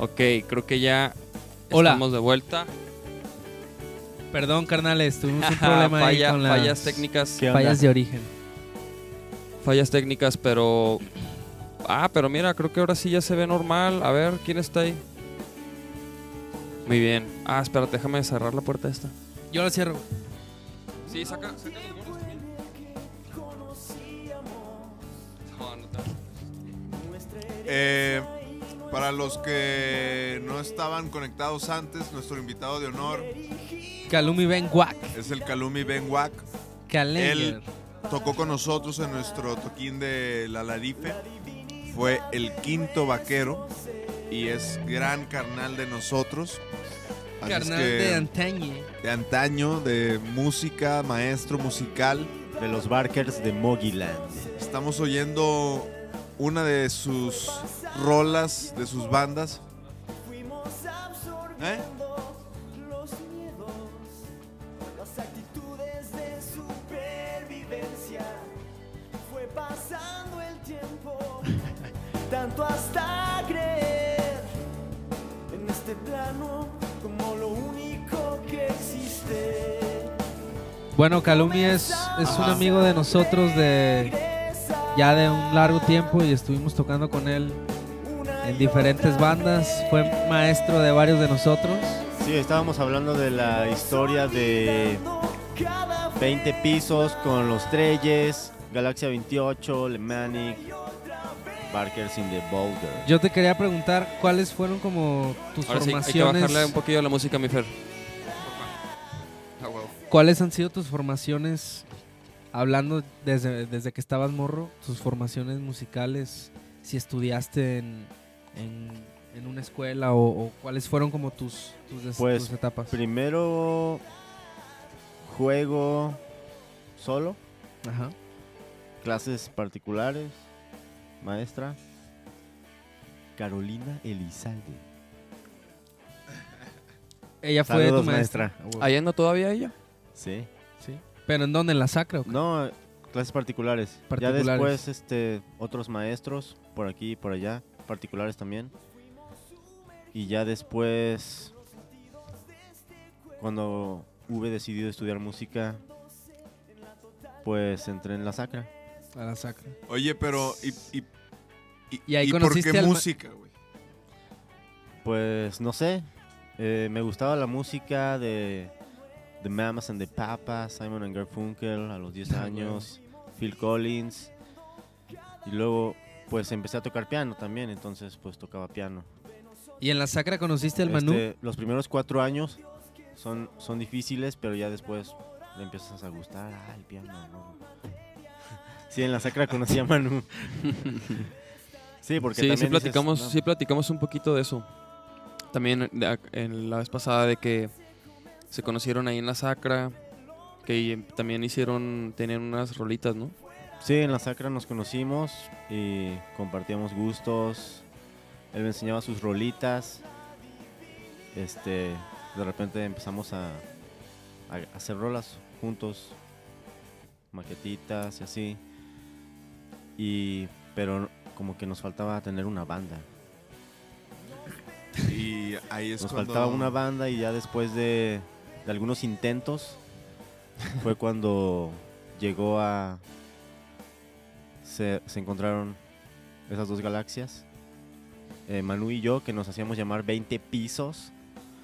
Ok, creo que ya Hola. estamos de vuelta. Perdón, carnales, tuvimos un problema ahí Falla- con las fallas técnicas. ¿Qué onda? fallas de origen. Fallas técnicas, pero. Ah, pero mira, creo que ahora sí ya se ve normal. A ver, ¿quién está ahí? Muy bien. Ah, espérate, déjame cerrar la puerta esta. Yo lo cierro. Sí, saca, saca los bonos también. No, no te- Eh, para los que no estaban conectados antes, nuestro invitado de honor Calumi Ben Wack. es el Kalumi Ben Wack. Él tocó con nosotros en nuestro toquín de la Larife. Fue el quinto vaquero y es gran carnal de nosotros. Así es Carnal que, de antaño. de antaño, de música, maestro musical. De los Barkers de Mogiland. Estamos oyendo una de sus rolas, de sus bandas. ¿Eh? los miedos, las actitudes de supervivencia. Fue pasando el tiempo, tanto hasta creer en este plano como lo único que existe. Bueno, Calumi es, es un amigo de nosotros de ya de un largo tiempo y estuvimos tocando con él en diferentes bandas. Fue maestro de varios de nosotros. Sí, estábamos hablando de la historia de 20 pisos con los Treyes, Galaxia 28, Lemanic, Barkers in the Boulder. Yo te quería preguntar cuáles fueron como tus Ahora sí, hay que formaciones. bajarle un poquillo a la música, mi Fer. ¿Cuáles han sido tus formaciones, hablando desde, desde que estabas morro, tus formaciones musicales, si estudiaste en, en, en una escuela o, o cuáles fueron como tus, tus, des- Pues, tus etapas? Primero juego solo, Ajá. clases particulares, maestra Carolina Elizalde. Ella fue Saludos, tu maestra. maestra. Ah. ¿Ahí anda todavía ella? Sí. ¿Pero en dónde? ¿En la sacra o qué? No, clases particulares. Particulares. Ya después, este, otros maestros por aquí y por allá, particulares también. Y ya después, cuando hube decidido estudiar música, pues entré en la sacra. A la sacra. Oye, pero ¿y, y, y, Y ahí y por qué al música, güey? Pues no sé, eh, me gustaba la música de The Mamas and the Papas, Simon and Garfunkel a los 10 años, Phil Collins. Y luego pues empecé a tocar piano también, entonces pues tocaba piano. ¿Y en la sacra conociste al Manú? Este, los primeros cuatro años son, son difíciles, pero ya después le empiezas a gustar. Ah, el piano. no". Sí, en la sacra conocí a Manu. sí, porque Sí, también sí dices, platicamos, "No, sí platicamos un poquito de eso. También en la vez pasada de que se conocieron ahí en la Sacra, que también hicieron, tenían unas rolitas, ¿no? Sí, en la sacra nos conocimos y compartíamos gustos. Él me enseñaba sus rolitas. Este, de repente empezamos a, a hacer rolas juntos, maquetitas y así. Y pero como que nos faltaba tener una banda. Y ahí es Nos cuando... faltaba una banda y ya después de, de algunos intentos fue cuando llegó a... Se, se encontraron esas dos galaxias. Eh, Manu y yo, que nos hacíamos llamar 20 pisos.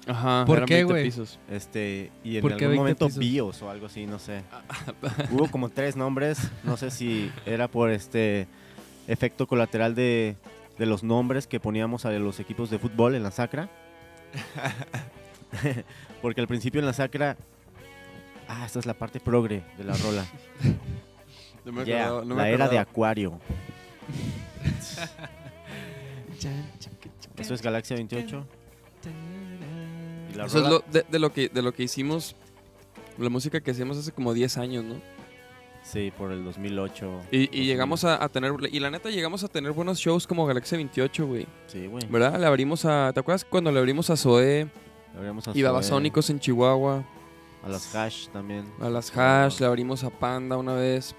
Ajá. ¿Por eran qué, 20 güey? pisos. Este, y en ¿Por qué algún 20 momento pisos? Bios o algo así, no sé. Hubo como tres nombres. No sé si era por este efecto colateral de, de los nombres que poníamos a los equipos de fútbol en la sacra. Porque al principio en la sacra Ah, esta es la parte progre de la rola. No me Yeah, acordaba- no me la era de. Acuario. Eso es Galaxia 28. Y la Eso es lo, de, de lo que, de lo que hicimos, la música que hacíamos hace como 10 años, ¿no? Sí, por el 2008. Y, y llegamos a, a tener, y la neta llegamos a tener buenos shows como Galaxia 28, güey. Sí, güey. ¿Verdad? Le abrimos a, ¿te acuerdas cuando le abrimos a Zoé Abrimos a y Babasónicos en Chihuahua? A las Hash también. A las Hash, le abrimos a Panda una vez.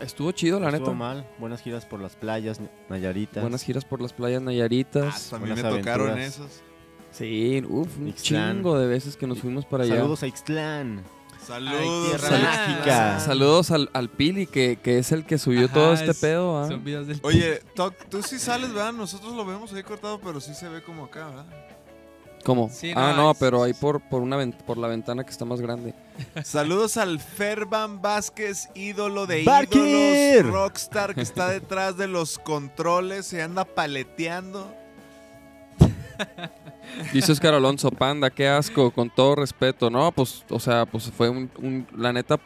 Estuvo chido, la Estuvo neta. mal. Buenas giras por las playas Nayaritas. Buenas giras por las playas Ah, Nayaritas. también me buenas tocaron aventuras. esos. Sí, uff, un Ixtlán. chingo de veces que nos fuimos para allá. Saludos a Ixtlán. Saludos. Sal-. Saludos al, al Pili, que, que es el que subió Ajá, todo este es- pedo. ¿ah? Son videos del Oye, Toc, tú sí sales, ¿verdad? Nosotros lo vemos ahí cortado, pero sí se ve como acá, ¿verdad? ¿Cómo? Sí, ah, no, no, es- pero ahí por, por, una por la ventana que está más grande. Saludos al Ferban Vázquez, ídolo de ¡Barker! ídolos, rockstar que está detrás de los controles, se anda paleteando. Dice Oscar Alonso, panda, qué asco, con todo respeto. No, pues, o sea, pues fue un, un- la neta,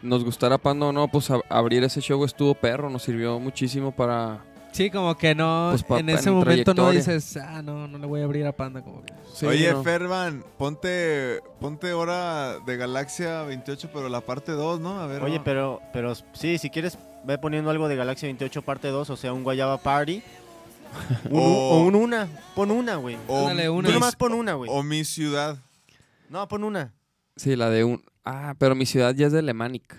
nos gustara panda o no, pues a- abrir ese show estuvo perro, nos sirvió muchísimo para... Sí, como que no, Pues, pa- en ese en momento no dices, ah, no, no le voy a abrir a Panda. Como que- Sí, Oye, no. Ferban, ponte, ponte hora de Galaxia 28, pero la parte 2, ¿no? A ver. Oye, pero, pero sí, si quieres, ve poniendo algo de Galaxia 28 parte 2, o sea, un Guayaba Party. Un- O- o un una. Pon una, güey. Ándale, una. Tú nomás pon una, güey. o mi ciudad. No, pon una. Sí, la de un... Ah, pero mi ciudad ya es de Lemanic.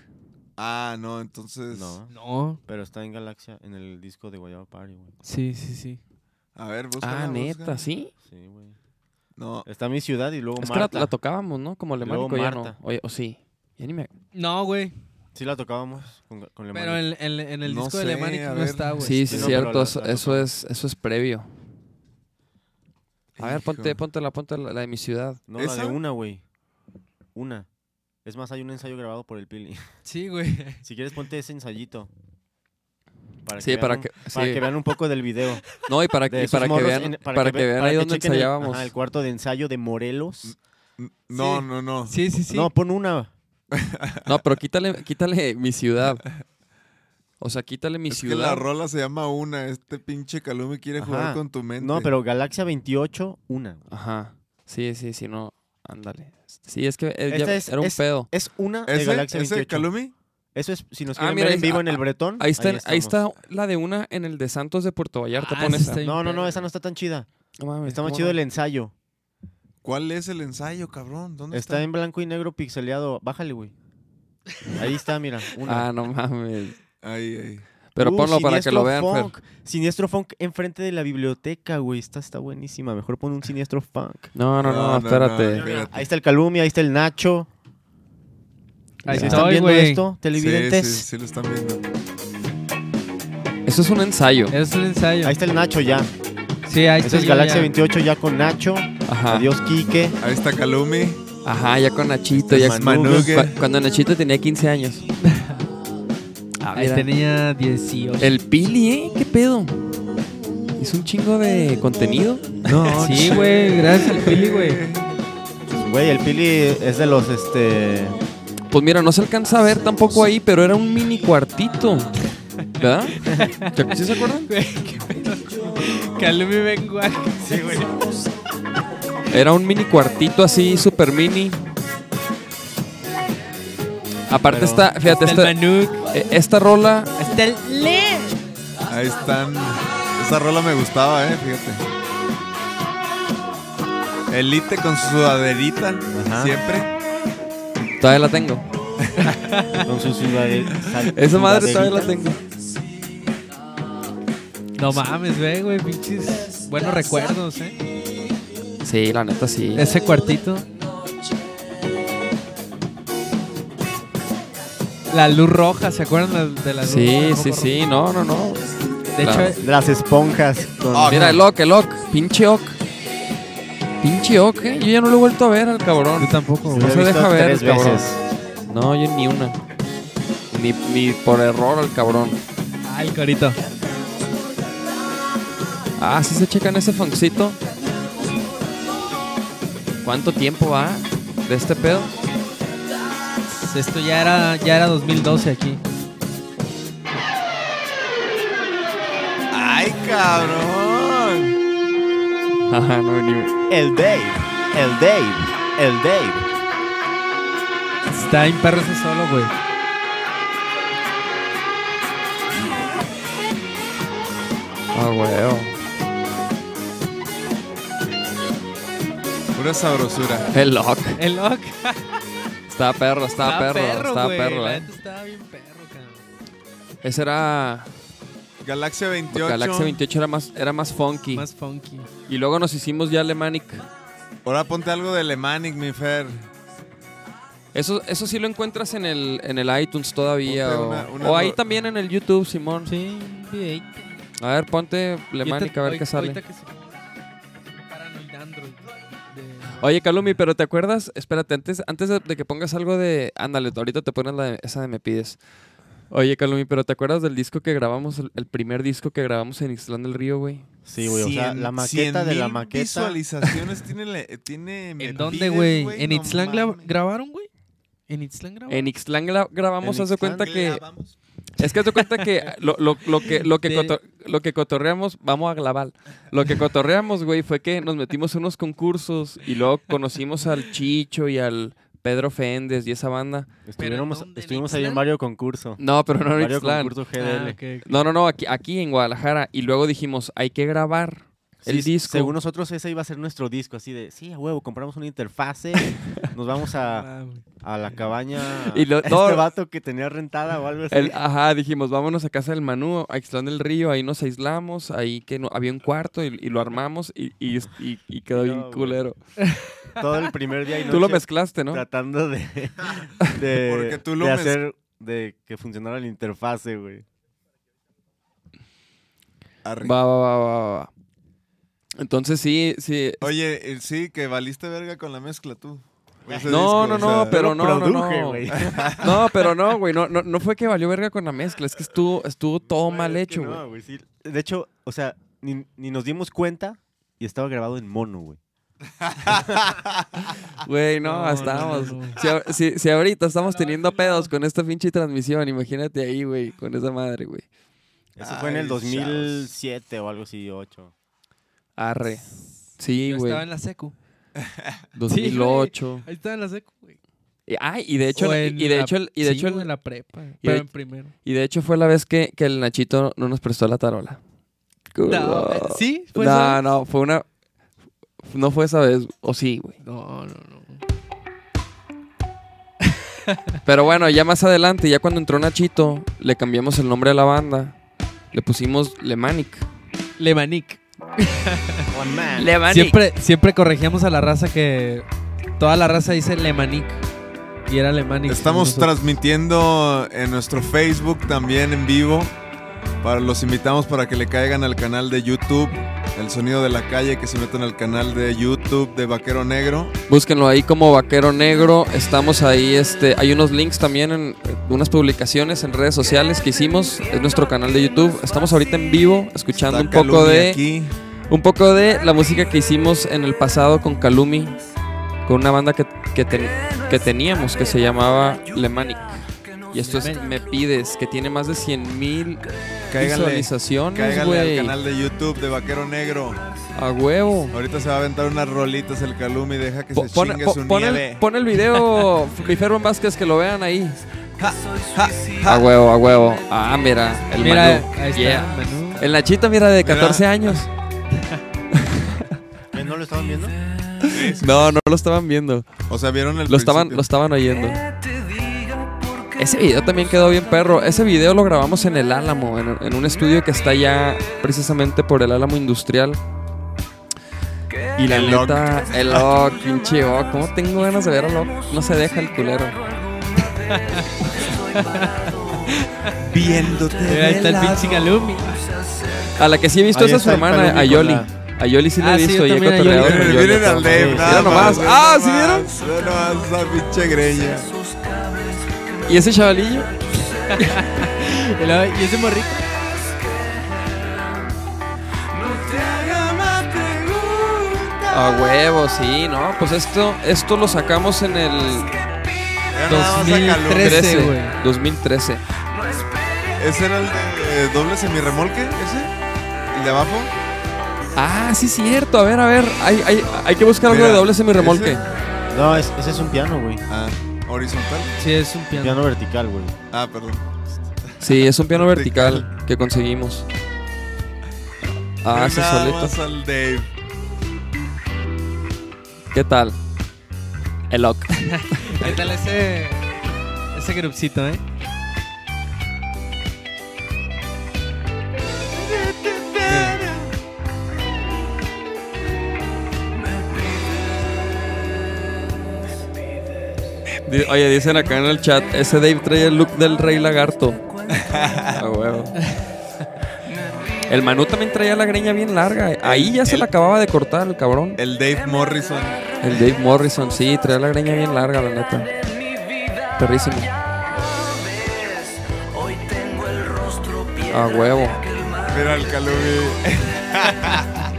Ah, no, entonces. No, No, pero está en Galaxia, en el disco de Guayaba Party, güey. sí, sí, sí. A ver, búscala. Ah, neta. ¿sí? Sí, güey. No. Está mi ciudad y luego Es que la, tocábamos, ¿no? Como Luego Lemanic o ya no. Marta. Oye, o sí. Ya ni me... No, güey. Sí la tocábamos con, con Pero en, en- en el No disco sé, de Lemanic a no está, güey. Sí, sí, Sí, no, cierto. la- eso, la eso tocamos. es, eso es previo. A ver, ponte, ponte la, ponte la, la de mi ciudad. No, la de ¿Esa? una, güey. Una. Es más, hay un ensayo grabado por el Pili. Sí, güey. Si quieres, ponte ese ensayito. Para Sí, vean para un- que... Para que vean un poco del video. No, y para que, y para que vean, en- para que ve- vean para ahí que donde el- ensayábamos. ajá, el cuarto de ensayo de Morelos. No, Sí. no, no. Sí, sí, sí. No, pon una. No, pero quítale, quítale mi ciudad. O sea, quítale mi es que la ciudad. rola se llama una. Este pinche Calumi quiere Ajá. jugar con tu mente. No, pero Galaxia 28, una. Ajá. Sí, sí, sí, no. Ándale. Sí, es que eh, ya es- era un es- pedo. Es una de ¿Ese, Galaxia ese 28. Calumi? Eso es, si nos Ah, quieren mira, ver en vivo en el Bretón. Ahí está, ahí, estamos. está la de una en el de Santos de Puerto Vallarta. Ah, esa No, no, no, esa no está tan chida. No mames, Está más ¿cómo chido no? el ensayo. ¿Cuál es el ensayo, cabrón? ¿Dónde Está está? en blanco y negro pixeleado. Bájale, güey. Ahí está, mira. Una. Ah, no mames. Ahí, ahí. Pero Uh, ponlo para que lo vean, Fer. Funk. Siniestro Funk enfrente de la biblioteca, güey. Esta está buenísima. Mejor pon un Siniestro Funk. No, no, no, No, no, espérate. no. Ahí está el Calumia, ahí está el Nacho. Ahí ¿Sí Ya. están estoy, viendo esto, televidentes? Sí, sí, sí lo están viendo. Eso es un ensayo. Es un ensayo. Ahí está el Nacho ya. Sí, ahí Ese estoy es Galaxia ya. 28 ya con Nacho. Ajá. Adiós, Quique. Ahí está Calumi. Ajá, ya con Nachito. Ya Manugue. Cu- Cuando Nachito tenía 15 años. Ah, Ahí tenía 18. El Pili, ¿eh? ¿Qué pedo? Hizo un chingo de contenido. No, sí, güey. Gracias al Pili, güey. Güey, el Pili es de los, este... Pues mira, no se alcanza a ver tampoco ahí, pero era un mini cuartito. ¿Verdad? ¿Sí se acuerdan? Güey, qué pedo. Calumi. Sí, güey. Era un mini cuartito así, super mini. Aparte Pero- está, fíjate, Está el Manuk. Eh, esta rola, Está el Le. Ahí están. Esa rola me gustaba, eh, fíjate. Elite con su sudaderita. Ajá. Siempre. todavía la tengo. Con su sal- Esa madre todavía la sudaderita. tengo. No mames, ve, güey. Pinches buenos recuerdos, eh. Sí, la neta sí. Ese cuartito. La luz roja, ¿se acuerdan de la luz Sí, roja? sí, sí, no, no, no. De Claro. hecho, Las esponjas. Con... Ah, Mira, el Ock, el Ock, pinche Ock. Pinche Ock, eh. Yo ya no lo he vuelto a ver al cabrón. yo tampoco, no se deja ver tres cabrón. veces. No, yo ni una. Ni, ni por error al cabrón. Ay, corito. Ah, sí se checan ese funkcito. ¿Cuánto tiempo va de este pedo? Esto ya era, ya era 2012 aquí. ¡Ay, cabrón! Ajá, no, ni... El Dave, el Dave, el Dave. Está en perro ese solo, güey. Ah, huevo. Pura sabrosura. El lock. El lock. Estaba perro, estaba perro, estaba güey. perro, La eh. Estaba bien perro, cabrón. Ese era... Galaxia 28. Galaxia 28 era más, era más funky. Más funky. Y luego nos hicimos ya Alemanic. Ahora ponte algo de Lemanic, mi Fer. Eso, eso sí lo encuentras en el, en el iTunes todavía. O, una- una o ahí también en el YouTube, Simón. Sí. A ver, ponte Alemanic a ver qué sale. que se- Oye, Calumi, pero ¿te acuerdas? Espérate, antes, antes de, de que pongas algo de... Ándale, ahorita te pones la de- esa de Me Pides. Oye, Calumi, pero ¿te acuerdas del disco que grabamos, el, el primer disco que grabamos en Ixtlán del Río, güey? Sí, güey, o sea, la maqueta de la maqueta. visualizaciones tiene, le- tiene Me ¿En dónde, güey? ¿En No Itzlán gra- mames. grabaron, güey? ¿En Ixtlán gra- grabamos, En haz de Ixtlán cuenta que... Grabamos. Es que haz de cuenta que lo, lo- lo que, lo, que lo que cotorreamos, vamos a glavar. Lo que cotorreamos, güey, fue que nos metimos en unos concursos y luego conocimos al Chicho y al Pedro Féndez y esa banda. Estuvimos, estuvimos ahí en Ixtlán? varios concursos. No, pero no en varios Ixtlán. concursos Ah, GDL. ok. No, no, no, aquí, aquí en Guadalajara. Y luego dijimos, hay que grabar el Sí, disco. Según nosotros, ese iba a ser nuestro disco, así de, sí, a huevo, compramos una interfase, nos vamos a, Ah, a la cabaña, Y lo- este todo- vato que tenía rentada o algo así. El- ajá, dijimos, vámonos a casa del Manú, a Ixtlán del Río, ahí nos aislamos, ahí que no, había un cuarto y, y lo armamos y, y, y- y quedó No, bien culero. Todo el primer día y Tú lo noche mezclaste, ¿no? tratando de, de, Porque tú lo de hacer, de que funcionara la interfase, güey. Va, va, va, va, va. Entonces sí, sí. Oye, eh, sí, que valiste verga con la mezcla tú. No, disco, no, o no, sea, pero no, no, produje, no. güey. No, pero no, güey. No, no, no fue que valió verga con la mezcla. Es que estuvo, estuvo todo mal es que hecho, güey. no, güey, sí. De hecho, o sea, ni, ni nos dimos cuenta y estaba grabado en mono, güey. Güey, no, No, no, no, no. Si, si- si ahorita estamos teniendo pedos con esta pinche transmisión, imagínate ahí, güey, con esa madre, güey. Eso fue en el Ay, 2007 o algo así, 8. Arre. Sí, güey. estaba en la secu. 2008. Ahí estaba en la secu, güey. Ay, y de hecho, O y en de la- hecho, el- y de sí, hecho, el- en la prepa. y Pero de- en primero. y de hecho fue la vez que, que el Nachito no nos prestó la tarola. No, eh, ¿Sí? ¿Fue no, esa no, fue una. No fue esa vez, o sí, güey. No, no, no. Pero bueno, ya más adelante, ya cuando entró Nachito, le cambiamos el nombre a la banda. Le pusimos Lemanic. Lemanic. Lemanic. Siempre, siempre corregíamos a la raza que toda la raza dice Lemanic. Y era Lemanic. Estamos transmitiendo en nuestro Facebook también en vivo. Para, los invitamos para que le caigan al canal de YouTube, El Sonido de la Calle, que se metan al canal de YouTube de Vaquero Negro. Búsquenlo ahí como Vaquero Negro. Estamos ahí, este, hay unos links también en unas publicaciones en redes sociales que hicimos. Es nuestro canal de YouTube. Estamos ahorita en vivo escuchando Está un poco de aquí. Un poco de la música que hicimos en el pasado con Calumi, con una banda que, que, ten- que teníamos que se llamaba Lemanic. Y esto es Me Pides, que tiene más de 100 mil visualizaciones, cáiganle al canal de YouTube de Vaquero Negro. A huevo. Ahorita se va a aventar unas rolitas el Calumi, deja que Po- se pon, chingue po- su pon nieve. el, pon el video, mi Ferron Vázquez, que lo vean ahí. A huevo, a huevo. Ah, mira, el Mira, Manu. ahí está. Yeah. Manu. El Nachito, mira, de Mira. 14 años. ¿Eh, ¿No lo estaban viendo? No, no lo estaban viendo. O sea, vieron el Lo estaban, principio? lo estaban oyendo. Ese video también quedó bien perro. Ese video lo grabamos en el Álamo, en, en un estudio que está ya precisamente por el Álamo Industrial. Y la El neta, el Oc, pinche Oc. ¿Cómo tengo ganas de ver al Oc? No se deja el culero. Viéndote ahí está el pinche Galumi. A la que sí he visto Ahí es su está el hermana, a con Yoli. la- A Yoli sí le Ah, he sí, visto y he también a cotorreado con Yoli. miren al Dave, nada Mira nomás. más, Ah, ¿sí vieron? ve nomás esa pinche greña. ¿Y ese chavalillo? Y ese morrito. A huevo, sí, ¿no? Pues esto, esto lo sacamos en el Era nada más a Calum. 2013. 13, güey. 2013. ¿Ese era el de eh, doble semirremolque? ¿Ese? ¿El de abajo? Ah, sí, cierto. A ver, a ver. Hay, hay, hay que buscar algo Mira, de doble semirremolque. ese- No, es- ese es un piano, güey. Ah, horizontal. Sí, es un piano. Piano vertical, güey. Ah, perdón. Sí, es un piano Vertical. vertical que conseguimos. Ah, ese nada solito. más al Dave. ¿Qué tal? El lock. ¿Qué tal ese, ese grupcito, eh? Oye, dicen acá en el chat, ese Dave trae el look del rey lagarto. A huevo. El Manu también traía la greña bien larga. Ahí ya se la acababa de cortar el cabrón. El Dave Morrison. El Dave Morrison, sí, traía la greña bien larga, la neta. Perrísimo. A huevo. Mira el Calumi.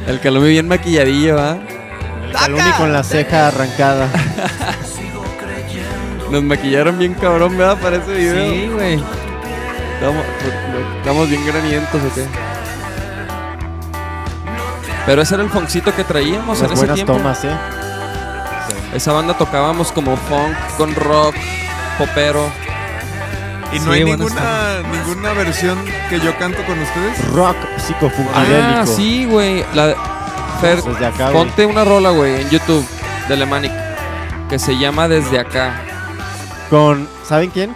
El Calumi bien maquilladillo, ¿ah? Calumi con la ceja arrancada. Nos maquillaron bien cabrón, ¿verdad? Para ese video. Sí, güey. Estamos, estamos bien granientos, ¿o qué? Pero ese era el funkcito que traíamos en ese buenas tiempo. tomas, ¿eh? Esa banda tocábamos como funk con rock, popero. Y no Sí, hay ninguna, ninguna versión que yo canto con ustedes. Rock psicofunkadélico. Ah, sí, güey. La Fer, Desde acá, güey. ponte una rola, güey, en YouTube de Lemanic que se llama Desde acá. Con, ¿saben quién?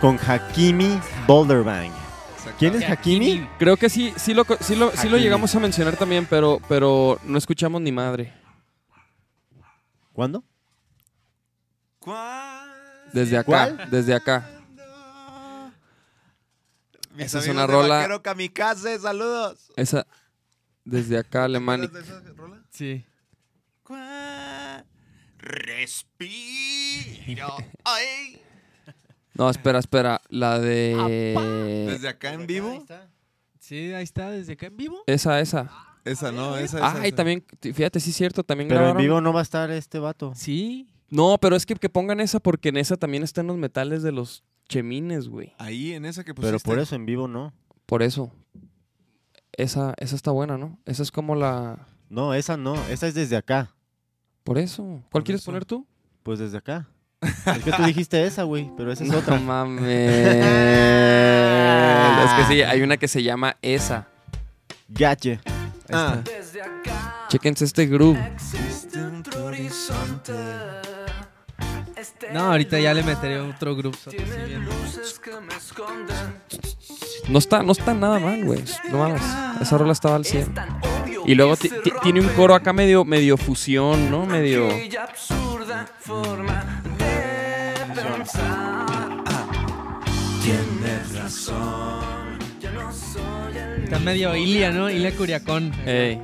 Con Hakimi Boulderbang. ¿Quién es Hakimi? Creo que sí, sí lo, sí lo, sí lo llegamos a mencionar también, pero, pero no escuchamos ni madre. ¿Cuándo? Desde acá, ¿Cuál? desde acá. Mis Esa es una de rola- Vaquero Kamikaze, saludos. Esa, desde acá, Lemanic. ¿Te acuerdas de esa rola? Sí. Respiro. Ay. No, espera, espera. La de. Desde acá en vivo. Sí, ahí está, desde acá en vivo. Esa, esa. Esa no, esa, esa. Ah, y esa. también, fíjate, sí es cierto, también Pero en vivo no va a estar este vato. Sí. No, pero es que, que pongan esa porque en esa también están los metales de los chemines, güey. Ahí en esa que pusiste. Pero por eso en vivo no. Por eso. Esa, esa está buena, ¿no? Esa es como la. No, esa no. Esa es desde acá. Por eso. ¿Cuál Por quieres eso. poner tú? Pues desde acá. Es que tú dijiste esa, güey. Pero esa es No otra. mames. es que sí, hay una que se llama esa. Gache. Ah, Chéquense este groove. No, ahorita ya le meteré otro bien. No está, no está nada mal, güey. No mames. Esa rola estaba al 100. Y luego ti- ti- tiene un coro acá medio, medio fusión, ¿no? Medio. Está medio Ilia, ¿no? Ilia Curiacón. Ey.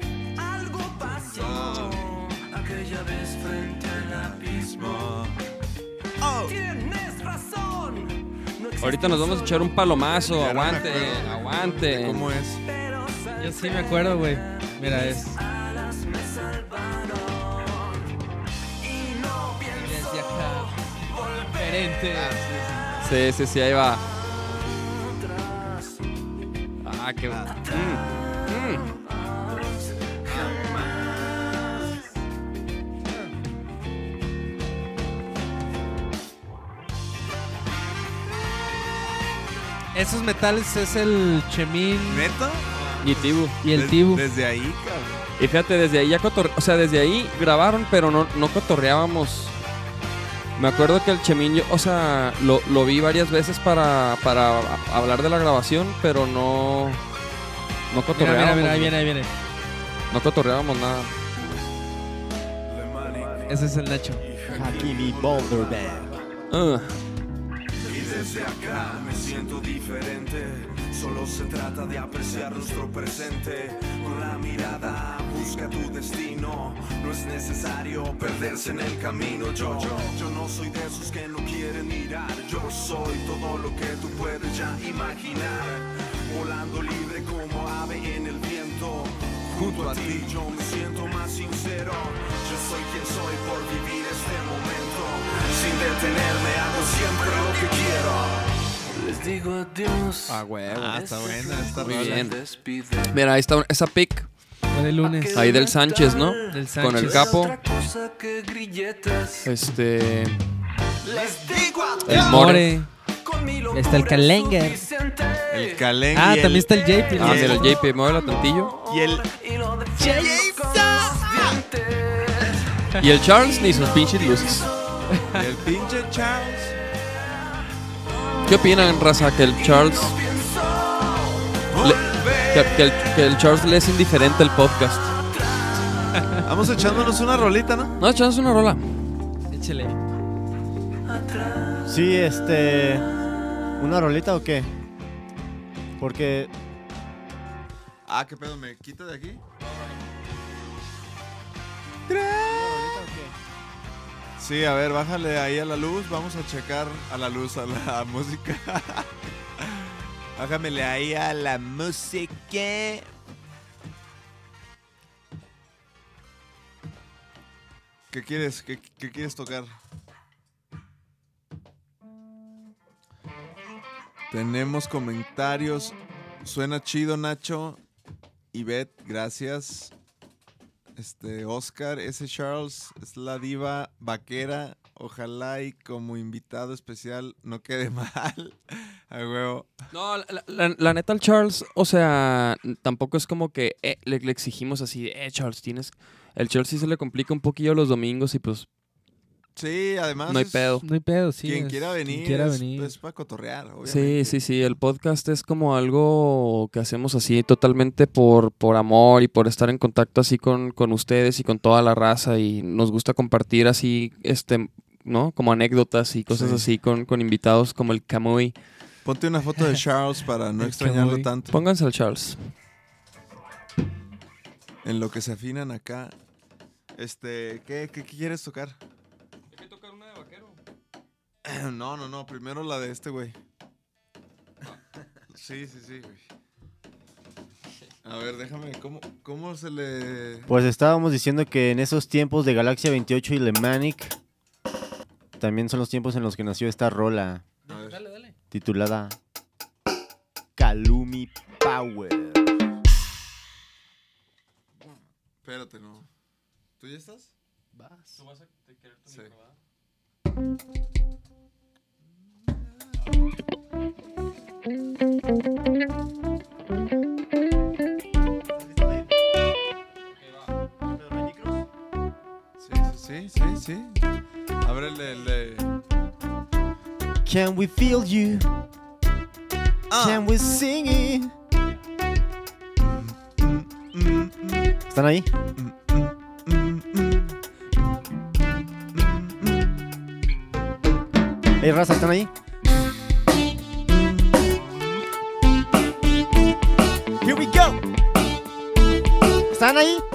Ahorita nos vamos a echar un palomazo. No Aguante, aguante. ¿cómo es? Yo sí me acuerdo, güey. Mira, es. Desde acá. Diferente. Sí, sí, sí, ahí va. Ah, qué. Mm, mm. Esos metales es el chemín ¿Neta? Y Tibu. y el Des- tibu. Desde ahí, cabrón. Y fíjate, desde ahí ya cotorre... O sea, desde ahí grabaron, pero no, no cotorreábamos. Me acuerdo que el Chemín, yo- o sea, lo, lo vi varias veces para, para hablar de la grabación, pero no. No Mira, cotorreábamos. mira, mira, ahí güey. viene, ahí viene. No cotorreábamos nada. Ese es el Nacho. Hakimi Boulderbang. Ah, Y desde acá me siento diferente. Solo se trata de apreciar nuestro presente. Con la mirada busca tu destino. No es necesario perderse en el camino. Yo, yo, yo no soy de esos que no quieren mirar. Yo soy todo lo que tú puedes ya imaginar. Volando libre como ave en el viento. Junto a ti yo me siento más sincero. Yo soy quien soy por vivir este momento. Sin detenerme hago digo adiós. Ah, huevo. Ah, está buena, está Muy bien. Mira, ahí está esa pick Fue de lunes. ahí del Sánchez, ¿no? Del Con el Sánchez. capo. Este. Les digo a El More. Está el suficiente. El Caleng Ah, también está el JP. Ah, mira, el JP, mueve la tantillo. y el. Y el Charles ni sus pinches luces. y el pinche Charles. ¿Qué opinan, raza? Que el Charles. le- que, que el, que el Charles le es indiferente el podcast. Vamos echándonos una rolita, ¿no? No, echamos una rola. Échale. Sí, este. ¿Una rolita o qué? Porque. Ah, qué pedo, ¿me quita de aquí? Sí, a ver, bájale ahí a la luz. Vamos a checar a la luz, a la música. Bájamele ahí a la música. ¿Qué quieres? ¿Qué, quieres tocar? Tenemos comentarios. Suena chido, Nacho. Ivette, gracias. Este, Oscar, ese Charles es la diva vaquera. Ojalá y como invitado especial no quede mal. A huevo. No, la, neta, el Charles, o sea, tampoco es como que eh, le, le exigimos así, eh, Charles, tienes. El Charles sí se le complica un poquillo los domingos y pues Sí, además. no hay es- pedo. No hay pedo, sí. quien es- quiera venir. Quien quiera es, venir. es para cotorrear, obviamente. Sí, sí, sí. El podcast es como algo que hacemos así totalmente por, por amor y por estar en contacto así con, con ustedes y con toda la raza. Y nos gusta compartir así, este, ¿no? Como anécdotas y cosas Sí. así con, con invitados como el Camuy. Ponte una foto de Charles para no extrañarlo Camuy. tanto. Pónganse al Charles. En lo que se afinan acá. Este, ¿qué, qué, qué quieres tocar? No, no, no. Primero la de este güey. Sí, sí, sí, güey. A ver, déjame. ¿Cómo, cómo se le...? Pues estábamos diciendo que en esos tiempos de Galaxia 28 y Le Manic. También son los tiempos en los que nació esta rola. A ver. Dale, dale. Titulada. Calumi Power. Espérate, no. ¿Tú ya estás? Vas. vas a querer Sí. Sí, sí, sí, sí, sí. Ábrele el. Can we feel you? Ah. Can we sing it? ¿Están ahí? Hey, raza, ¿están ahí? ¿Están ahí?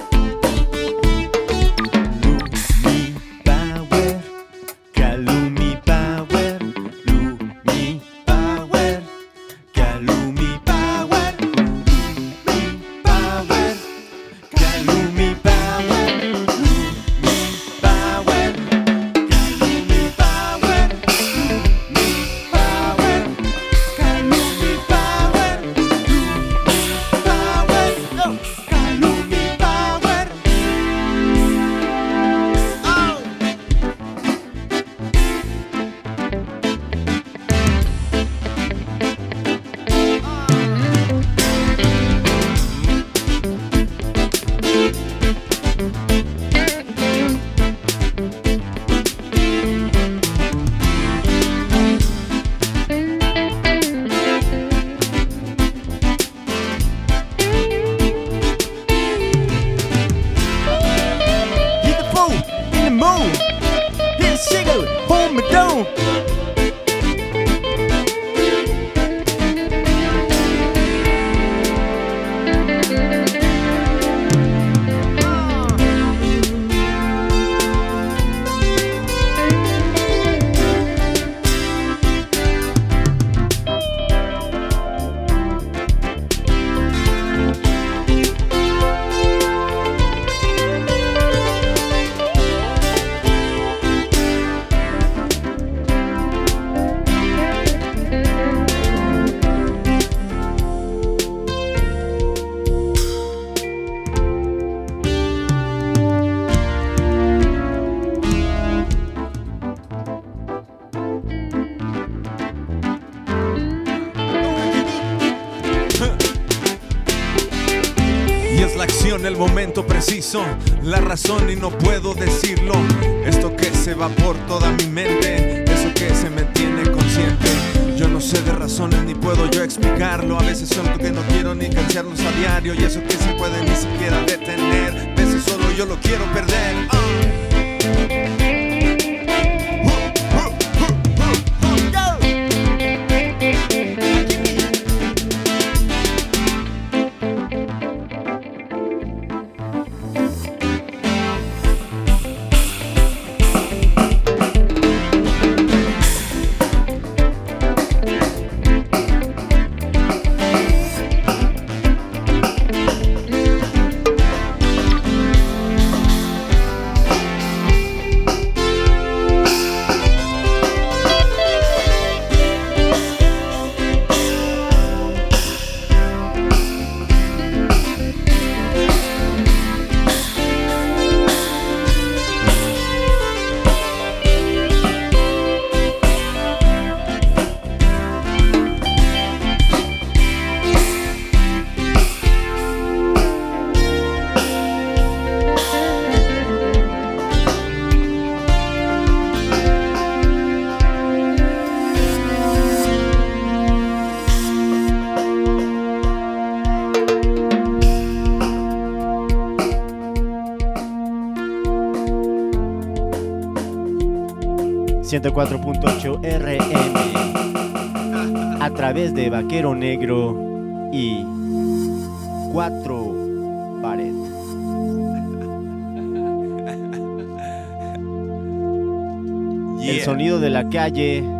La razón y no puedo decirlo. Esto que se va por toda mi mente, eso que se me tiene consciente. Yo no sé de razones ni puedo yo explicarlo. A veces siento que no quiero ni cansarlos a diario y eso que se puede ni siquiera detener. A veces solo yo lo quiero perder. Ah. ...104.8 RM... ...a través de Vaquero Negro... ...y... 4 Baret... El Yeah. sonido de la calle...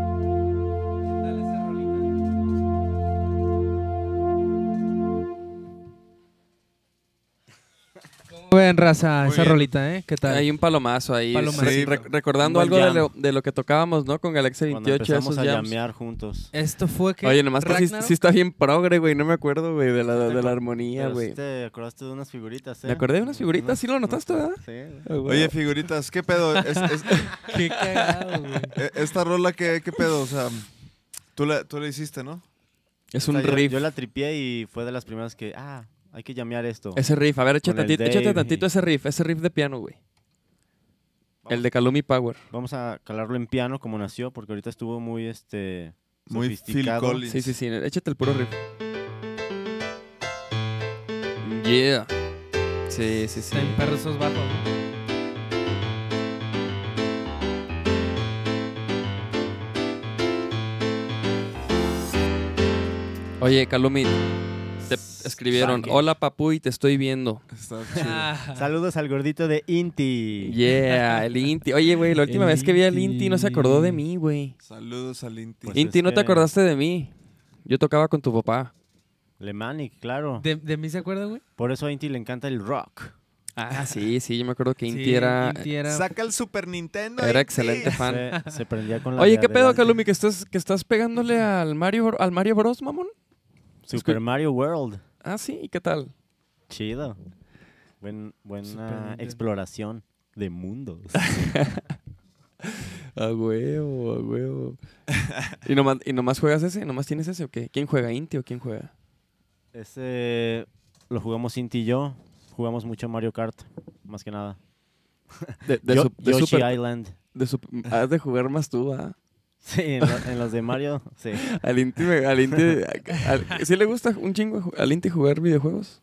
¿Cómo ven, raza, Muy esa bien. rolita, eh? ¿Qué tal? Hay un palomazo ahí. Palomazo. Sí, rec- recordando algo de lo, de lo que tocábamos, ¿no? Con Galaxy ...cuando 28, empezamos esos a llamear juntos... Esto fue que. Oye, nomás que sí, sí está bien progre, güey. No me acuerdo, güey, de la, de la armonía, güey. sí te acordaste de unas figuritas, ¿eh? Me acordé de unas figuritas, sí lo notaste, ¿verdad? Sí. Ah. Oye, figuritas, ¿qué pedo? Es- es- Qué cagado, güey. e- esta rola, ¿qué, ¿qué pedo? O sea, tú la, tú la hiciste, ¿no? es O un sea, yo- riff. Yo, la tripié y fue de las primeras que... Ah, hay que llamear esto. Ese riff. A ver, échate, tantito, échate tantito ese riff. Ese riff de piano, güey. El de Calumi Power. Vamos a calarlo en piano como nació, porque ahorita estuvo muy, este... Muy Phil sofisticado. Collins. Sí, sí, sí. Échate el puro riff. Yeah. Sí, sí, sí. Está en perros esos bajos. Oye, Calumi, te escribieron, Sangue. hola papu y te estoy viendo. Está chido. Ah, Saludos al gordito de Inti. Yeah, el Inti. Oye, güey, la última El vez que vi al Inti. No se acordó de mí, güey. Saludos al Inti. Pues Inti, no te que- acordaste de mí. Yo tocaba con tu papá. Lemanic, claro. ¿De, de mí se acuerdan, güey? Por eso a Inti le encanta el rock. Ah, sí, sí, yo me acuerdo que Inti Sí, era, Inti era- Saca el Super Nintendo. era Inti. excelente fan. Se, se prendía con la Oye, ¿qué pedo. Calumi? ¿Que estás, que estás pegándole al Mario, al Mario Bros, mamón? Super Mario World. Ah, sí, ¿y qué tal? Chido. Buen- buena exploración de mundos. A huevo, a huevo. ¿Y nomás, ¿Y nomás juegas ese? ¿Nomás tienes ese o qué? ¿Quién juega, Inti o quién juega? Ese lo jugamos Inti y yo. Jugamos mucho Mario Kart, más que nada. De, de Yo- su- de Yoshi Super- Island. de su- has de jugar más tú, ¿ah? Sí, en, lo- en los de Mario, sí. Al Inti, me- al Inti, al- ¿sí le gusta un chingo al Inti jugar videojuegos?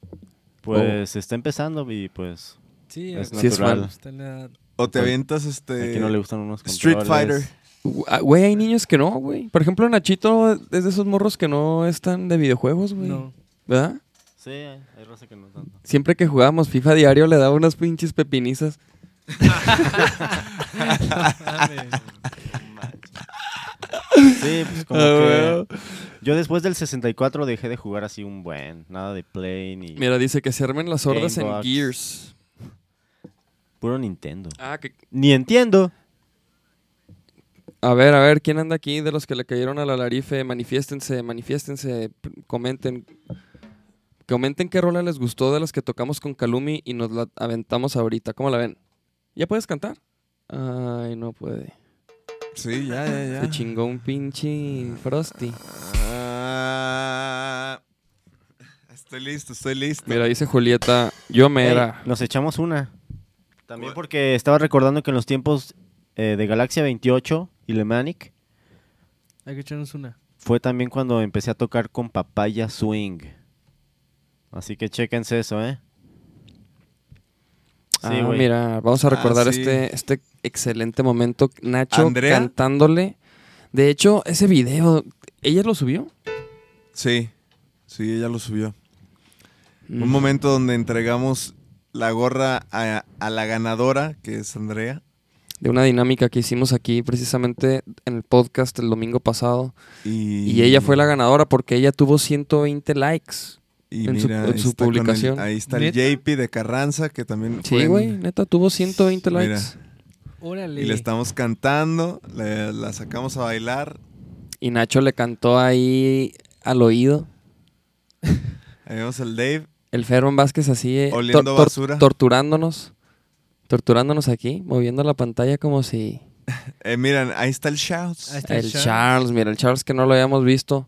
Pues está empezando y pues Sí, es Sí natural. la- O te avientas este. Aquí no le gustan unos Street. Fighter. Ah, Güey, hay niños que no, güey. Por ejemplo, Nachito es de esos morros que no están de videojuegos, güey. No. ¿Verdad? Sí, hay, hay raza que no tanto. Siempre que jugábamos FIFA diario le daba unas pinches pepinizas. Sí, pues como Ah, que yo después del 64 dejé de jugar así un buen, nada de Play ni Mira, dice que se armen las hordas en. Gears. puro Nintendo. Ah, que... Ni entiendo. A ver, a ver, ¿quién anda aquí de los que le cayeron a la Larife? Manifiéstense, manifiéstense, comenten. Comenten qué rola les gustó de las que tocamos con Kalumi y nos la aventamos ahorita. ¿Cómo la ven? ¿Ya puedes cantar? Ay, no puede. Sí, ya, ya, ya. Se chingó un pinche Frosty. Ah, Estoy listo, estoy listo. Mira, dice Julieta, yo me Ey, era. nos echamos una. También porque estaba recordando que en los tiempos eh, de Galaxia 28 y Le Manic Hay que echarnos una. fue también cuando empecé a tocar con Papaya Swing. Así que chéquense eso, ¿eh? Ah, Sí, mira, vamos a Ah, recordar sí. este, este excelente momento. Nacho ¿Andrea? cantándole. De hecho, ese video, ¿ella lo subió? Sí, sí, ella lo subió. Mm. Un momento donde entregamos la gorra a, a la ganadora, que es Andrea. De una dinámica que hicimos aquí precisamente en el podcast el domingo pasado. Y, Y ella fue la ganadora porque ella tuvo 120 likes. Y en su- mira, en su el- publicación. ahí está el ¿Neta? JP de Carranza, que también fue Sí, en- güey, neta, tuvo 120 Mira. likes. Órale. Y le estamos cantando, le- la sacamos a bailar. Y Nacho le cantó ahí al oído. Ahí vemos el Dave. El Ferman Vázquez así, eh, Oliendo basura. torturándonos. Torturándonos aquí, moviendo la pantalla como si... Eh, miren, ahí está el. Ahí está El Charles. Charles, mira, el Charles que no lo habíamos visto.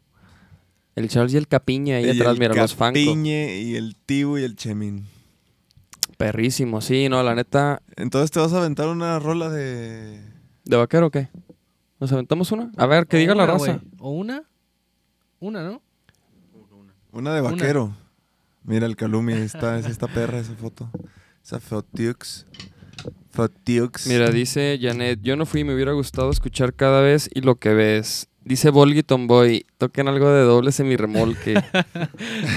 El Charles y el Capiña ahí Y atrás, el mira, los Fanco. Capiñe y el Tibu y el Chemín. Perrísimo, sí, no, la neta. Entonces te vas a aventar una rola de... ¿De vaquero o qué? ¿Nos aventamos una? A ver, que O diga la raza. ¿O una? Una, ¿no? Una de Una. vaquero. Mira el Calumi, ahí está, es esta perra, esa foto. Esa Fotiux. Fotiux. Mira, dice Janet, yo no fui, me hubiera gustado escuchar cada vez y lo que ves. Dice Volgy Tomboy, toquen algo de doble remolque.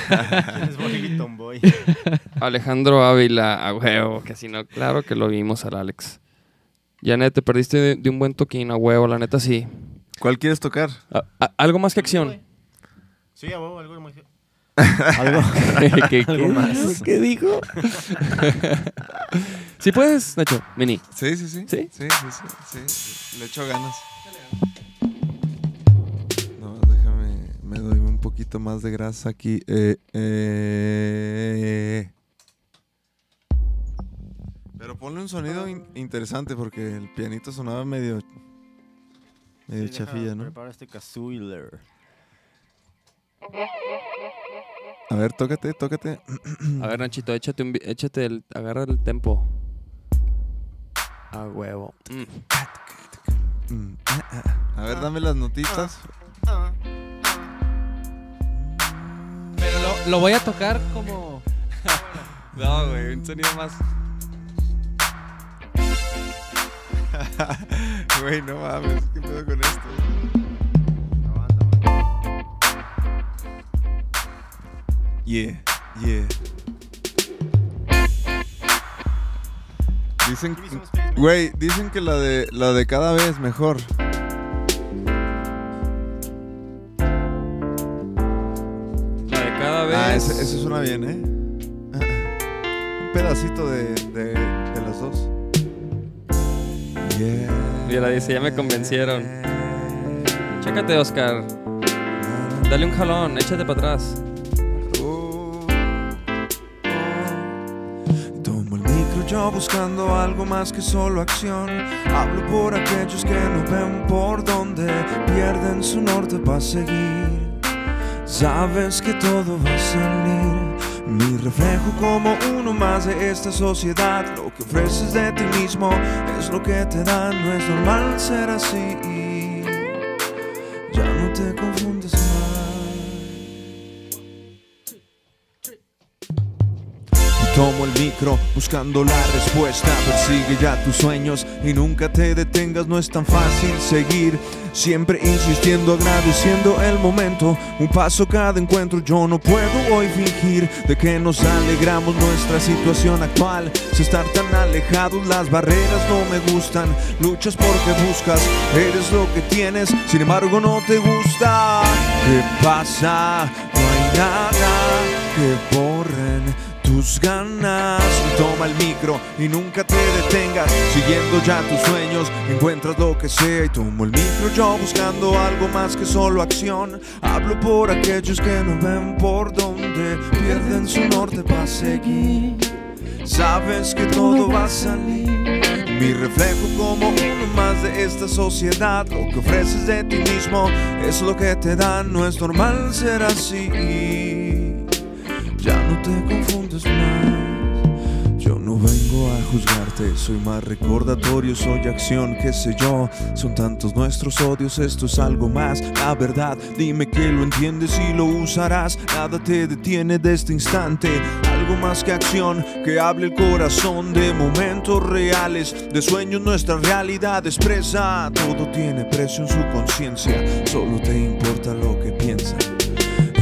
¿Quién es Bobby Tomboy? Alejandro Ávila, a huevo, que si no, claro que lo vimos al Alex. Janet, te perdiste de, de un buen toquín, a huevo, la neta sí. ¿Cuál quieres tocar? A- a- algo más que acción. Sí, a huevo, algo muy... Algo. ¿Qué, Algo qué más. ¿Qué dijo? ¿Sí puedes, Nacho? Mini. Sí, sí, sí. ¿Sí? Sí, sí, sí. sí. Le echo ganas. Poquito más de grasa aquí. Eh, eh. Pero ponle un sonido in- interesante porque el pianito sonaba medio. medio chafilla, ¿no? Prepara este kazooiler. A ver, tócate, tócate. A ver, Nachito, échate, un, échate el, agarra el tempo. A huevo. Mm. Ah, ah. A ver, dame las notitas. Pero lo, lo voy a tocar como... No, güey, un sonido más. Güey, no mames, ¿qué pedo con esto? Yeah, yeah. Dicen, güey, dicen que la de la de cada vez mejor. Ese, ese suena bien, ¿eh? Un pedacito de, de, de las dos. Yeah. Mira, dice, ya me convencieron. Chécate, Oscar. Dale un jalón, échate para atrás. Oh, Tomo el micro yo buscando algo más que solo acción. Hablo por aquellos que no ven por dónde pierden su norte para seguir. Sabes que todo va a salir. Mi reflejo como uno más de esta sociedad. Lo que ofreces de ti mismo es lo que te dan. No es normal ser así. Ya no te confundes. Tomo el micro buscando la respuesta. Persigue ya tus sueños y nunca te detengas. No es tan fácil seguir. Siempre insistiendo, agradeciendo el momento. Un paso cada encuentro. Yo no puedo hoy fingir de que nos alegramos nuestra situación actual. Si estar tan alejados, las barreras no me gustan. Luchas porque buscas, eres lo que tienes. Sin embargo, no te gusta. ¿Qué pasa? No hay nada que borren tus ganas. Toma el micro y nunca te detengas. Siguiendo ya tus sueños, encuentras lo que sea. Y tomo el micro yo buscando algo más que solo acción. Hablo por aquellos que no ven por dónde pierden su norte para seguir. Sabes que todo va a salir. Mi reflejo como uno más de esta sociedad. Lo que ofreces de ti mismo es lo que te dan. No es normal ser así. Ya no te confundes más. Yo no vengo a juzgarte, soy más recordatorio, soy acción, qué sé yo. Son tantos nuestros odios, esto es algo más. La verdad, dime que lo entiendes y lo usarás. Nada te detiene de este instante. Algo más que acción, que hable el corazón de momentos reales, de sueños nuestra realidad expresa. Todo tiene precio en su conciencia, solo te importa lo que piensa.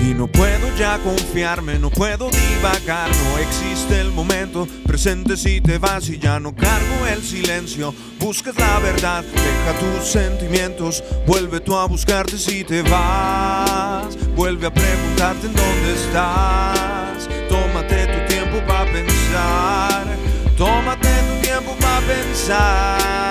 Y no puedo ya confiarme, no puedo divagar, no existe el momento presente si te vas y ya no cargo el silencio. Buscas la verdad, deja tus sentimientos, vuelve tú a buscarte si te vas, vuelve a preguntarte en dónde estás. Tómate tu tiempo para pensar, tómate tu tiempo para pensar.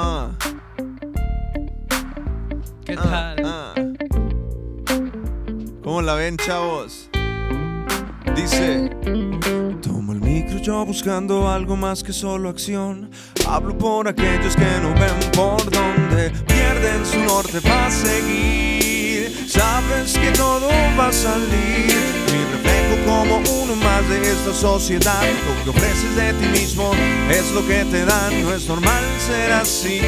Ah. ¿Qué Ah, tal? ah. ¿Cómo la ven, chavos? Dice: Tomo el micro yo buscando algo más que solo acción. Hablo por aquellos que no ven por dónde pierden su norte para seguir. Sabes que todo va a salir. Mi reflejo como uno más de esta sociedad. Lo que ofreces de ti mismo es lo que te dan. No es normal ser así.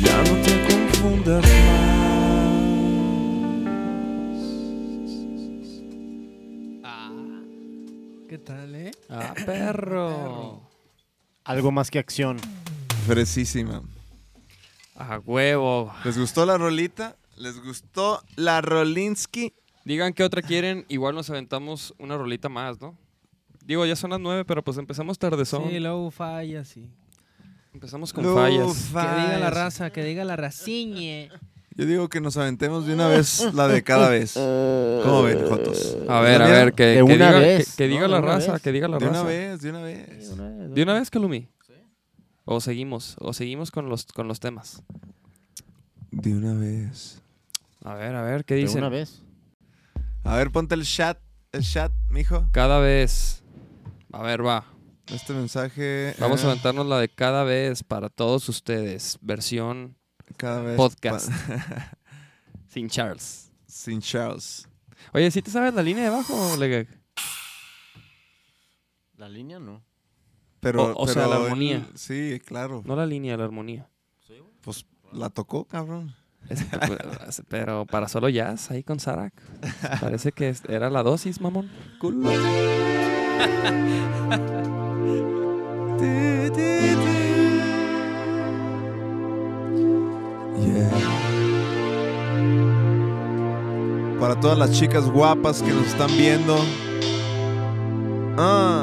Ya no te confundas más. ¿Qué tal, eh? Ah, perro. Algo más que acción. Fresísima. A huevo. ¿Les gustó la rolita? ¿Les gustó la Rolinsky? Digan qué otra quieren. Igual nos aventamos una rolita más, ¿no? Digo, ya son las nueve, pero pues empezamos tardezón. Sí, luego falla, sí. Empezamos con fallas. Que diga la raza, que diga la raciñe. Yo digo que nos aventemos de una vez la de cada vez. ¿Cómo ven, Jotos? A ver, a ver, que, De que una diga, vez, que, que diga ¿no? la De una raza, vez. que diga la De una raza. vez, de una vez. ¿De una vez, Calumi? O seguimos, o seguimos con los, con los temas. De una vez. A ver, a ver, ¿qué De dicen? una vez. A ver, ponte el chat, el chat, mijo. Cada vez. A ver, va. Este mensaje. Vamos a eh, aventarnos la de cada vez para todos ustedes. Versión cada vez. podcast. pa- sin Charles. Sin Charles. Oye, ¿sí te sabes la línea de abajo, Legag? La línea no. Pero, O- o sea, la armonía. sí, claro. No la línea, la armonía. Pues la tocó, cabrón. Es- pero para solo jazz, ahí con Sarak. Parece que era la dosis, mamón. Yeah. Para todas las chicas guapas que nos están viendo. Ah.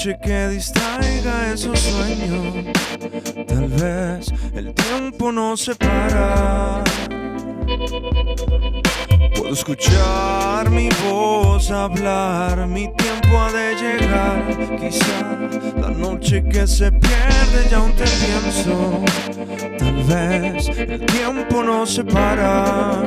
Noche que distraiga esos sueños. Tal vez el tiempo no se para. Puedo escuchar mi voz hablar, mi tiempo ha de llegar. Quizá la noche que se pierde ya aún te pienso. Tal vez el tiempo no se para.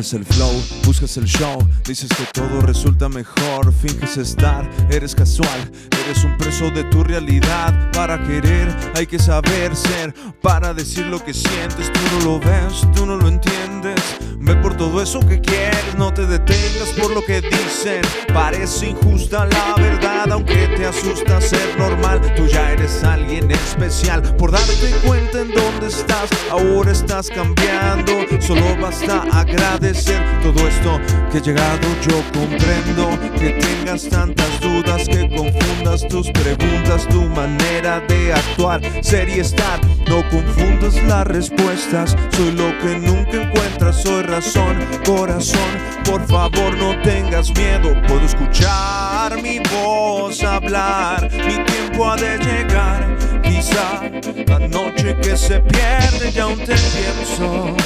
Quieres el flow, buscas el show, dices que todo resulta mejor, finges estar, eres casual, eres un preso de tu realidad. Para querer hay que saber ser, para decir lo que sientes, tú no lo ves, tú no lo entiendes. Ve por todo eso que quieres, no te detengas por lo que dicen. Parece injusta la verdad, aunque te asusta ser normal. Tú ya eres alguien especial por darte cuenta en dónde estás. Ahora estás cambiando, solo basta agradecer todo esto que he llegado. Yo comprendo que tengas tantas dudas, que confundas tus preguntas, tu manera de actuar, ser y estar. No confundas las respuestas, soy lo que nunca encuentras, soy razón, corazón. Por favor, no tengas miedo, puedo escuchar mi voz hablar, mi tiempo ha de llegar. Quizá la noche que se pierde ya aún te pienso.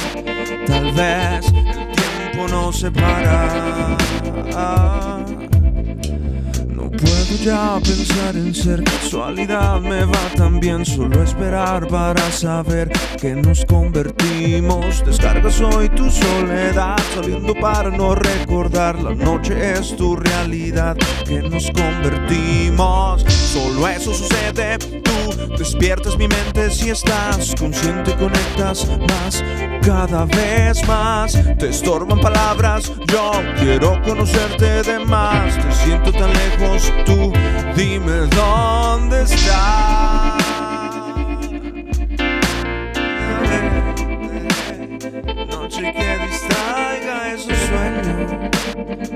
Tal vez el tiempo no se para. Ya pensar en ser casualidad, me va tan bien solo esperar para saber que nos convertimos. Descargas hoy tu soledad, saliendo para no recordar. La noche es tu realidad, que nos convertimos. Solo eso sucede, tú despiertas mi mente si estás consciente, conectas más. Cada vez más te estorban palabras. Yo quiero conocerte de más. Te siento tan lejos, tú dime dónde estás. Noche que distraiga esos sueños.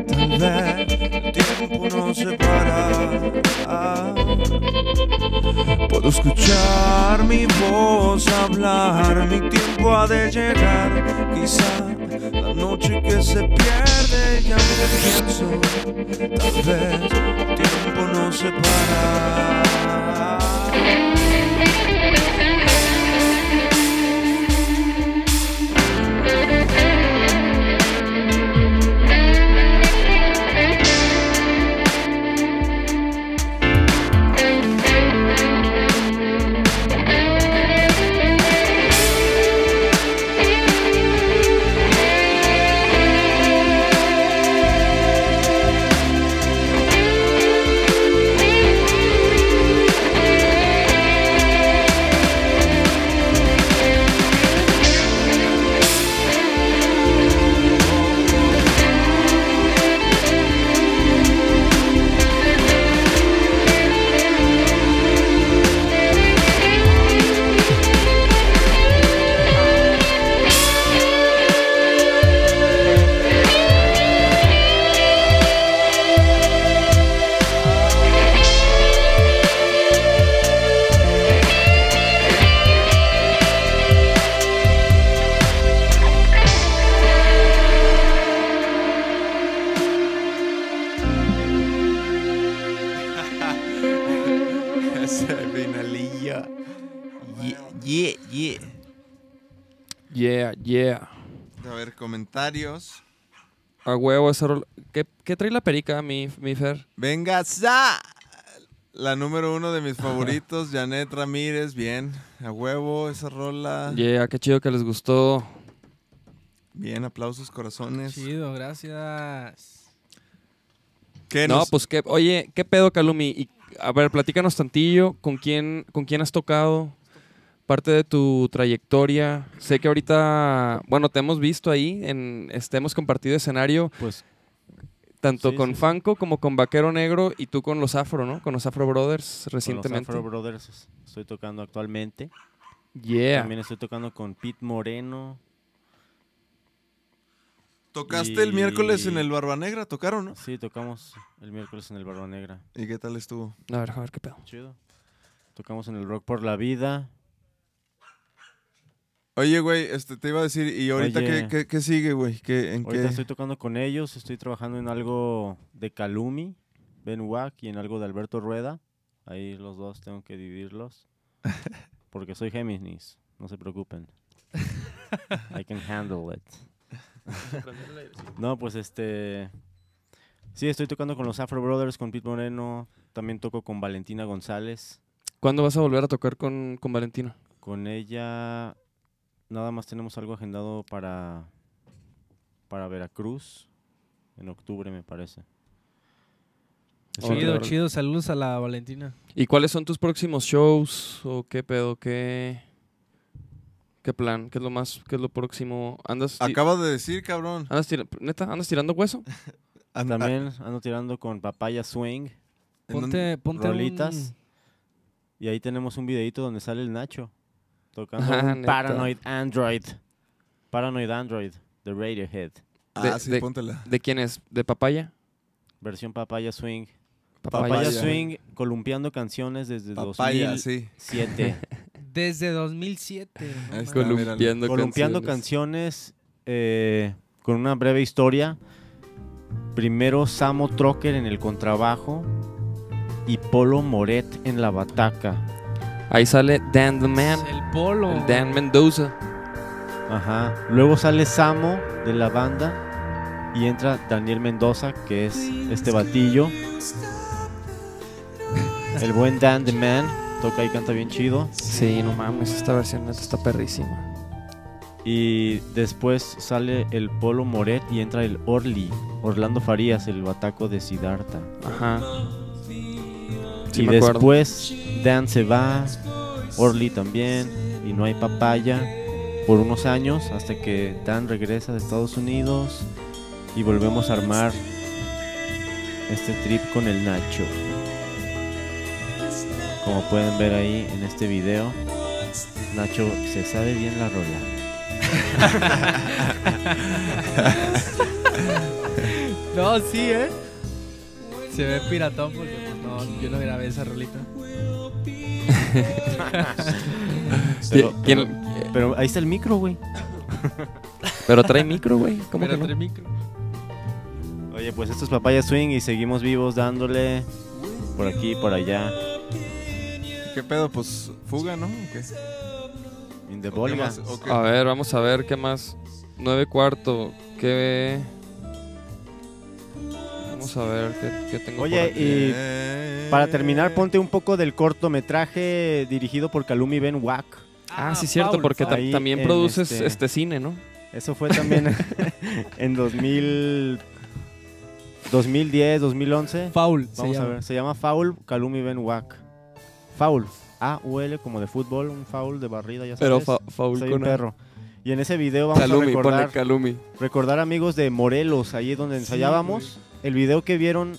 Tal vez el tiempo no se para. Puedo escuchar mi voz hablar, mi tiempo ha de llegar. Quizá la noche que se pierde ya me pienso. Tal vez el tiempo no se A huevo esa rola. ¿Qué, qué trae la perica, mi, mi Fer? Venga, sa. La número uno de mis favoritos, Janet Ramírez, bien. A huevo, esa rola. Yeah, qué chido que les gustó. Bien, aplausos, corazones. Chido, gracias. ¿Qué No, nos- pues qué, oye, ¿qué pedo, Calumi? Y, a ver, platícanos tantillo, ¿con quién, con quién has tocado? Parte de tu trayectoria. Sé que ahorita, bueno, te hemos visto ahí, en, este, hemos compartido escenario Pues tanto Sí, con sí, sí. Fanco como con Vaquero Negro y tú con los Afro, ¿no? Con los Afro Brothers con los recientemente. Afro Brothers estoy tocando actualmente. Yeah. También estoy tocando con Pete Moreno. Tocaste el miércoles en el Barba Negra, tocaron, ¿no? Sí, tocamos el miércoles en el Barba Negra. ¿Y qué tal estuvo? A ver, a ver qué pedo. Chido. Tocamos en el Rock por la Vida. Oye, güey, este, te iba a decir, ¿y ahorita qué, qué- qué sigue, güey? ¿Qué, ¿En Ahorita qué? estoy tocando con ellos, estoy trabajando en algo de Calumi, Ben Wack y en algo de Alberto Rueda. Ahí los dos tengo que dividirlos. Porque soy Géminis, no se preocupen. I can handle it. no, pues este... Sí, estoy tocando con los Afro Brothers, con Pete Moreno. También toco con Valentina González. ¿Cuándo vas a volver a tocar con, con Valentina? Con ella nada más tenemos algo agendado para, para Veracruz. En octubre, me parece. Chido, chido. Saludos a la Valentina. ¿Y cuáles son tus próximos shows? ¿O qué pedo? ¿Qué, qué plan? ¿Qué es lo más, qué es lo próximo? ¿Andas, Acabas de decir, cabrón. andas tira- neta, andas tirando hueso? También ando tirando con Papaya Swing. ¿en dónde- Ponte, ponte Rolitas. Y ahí tenemos un videito donde sale el Nacho. Tocando Ah, un. Paranoid Android. Paranoid Android de Radiohead. Ah, de- sí, de- póntela. ¿De quién es? ¿De Papaya? Versión Papaya Swing. Papaya. Swing columpiando canciones desde Papaya, 2007. sí. Desde 2007. no Ahí mames. está. Columpiando, columpiando canciones eh, con una breve historia. Primero Samo Trocker en el contrabajo y Polo Moret en la bataca. Ahí sale Dan the Man. El polo. el Dan Mendoza. Ajá. Luego sale Samo de la banda y entra Daniel Mendoza, que es este batillo. El buen Dan the Man toca y canta bien chido. Sí, no mames, esta versión está perrísima. Y después sale el Polo Moret y entra el Orly, Orlando Farías, el bataco de Siddhartha. Ajá. Sí y me acuerdo. Dan se va, Orly también, y no hay papaya por unos años hasta que Dan regresa de Estados Unidos y volvemos a armar este trip con el Nacho. Como pueden ver ahí en este video, Nacho se sabe bien la rola. No, sí, ¿eh? Se ve piratón porque pues, no, yo no grabé esa rolita. Pero, ¿Quién- pero- pero ahí está el micro, güey. Pero trae micro, güey. ¿Cómo Pero que no? entre micro. Oye, pues esto es Papaya Swing y seguimos vivos dándole por aquí, por allá, ¿Y ¿Qué pedo? Pues fuga, ¿no? ¿O qué? in the ¿O qué Volga. más? ¿O qué? A ver, vamos a ver qué más. Nueve cuarto. ¿Qué? Vamos a ver qué, qué tengo Oye, por aquí. y para terminar, ponte un poco del cortometraje dirigido por Kalumi Ben Wack. Ah, sí, cierto, Paul. porque también produces este- este... cine, ¿no? Eso fue también en 2000, 2010, 2011. Foul. se Vamos a ver, se llama Foul Kalumi Ben Wack. Foul, A-U-L como de fútbol, un foul de barrida, ya sabes. Pero fa faul Soy con un perro. Y en ese video vamos a Calumi, recordar pone Calumi. recordar amigos de Morelos, ahí donde ensayábamos. El video que vieron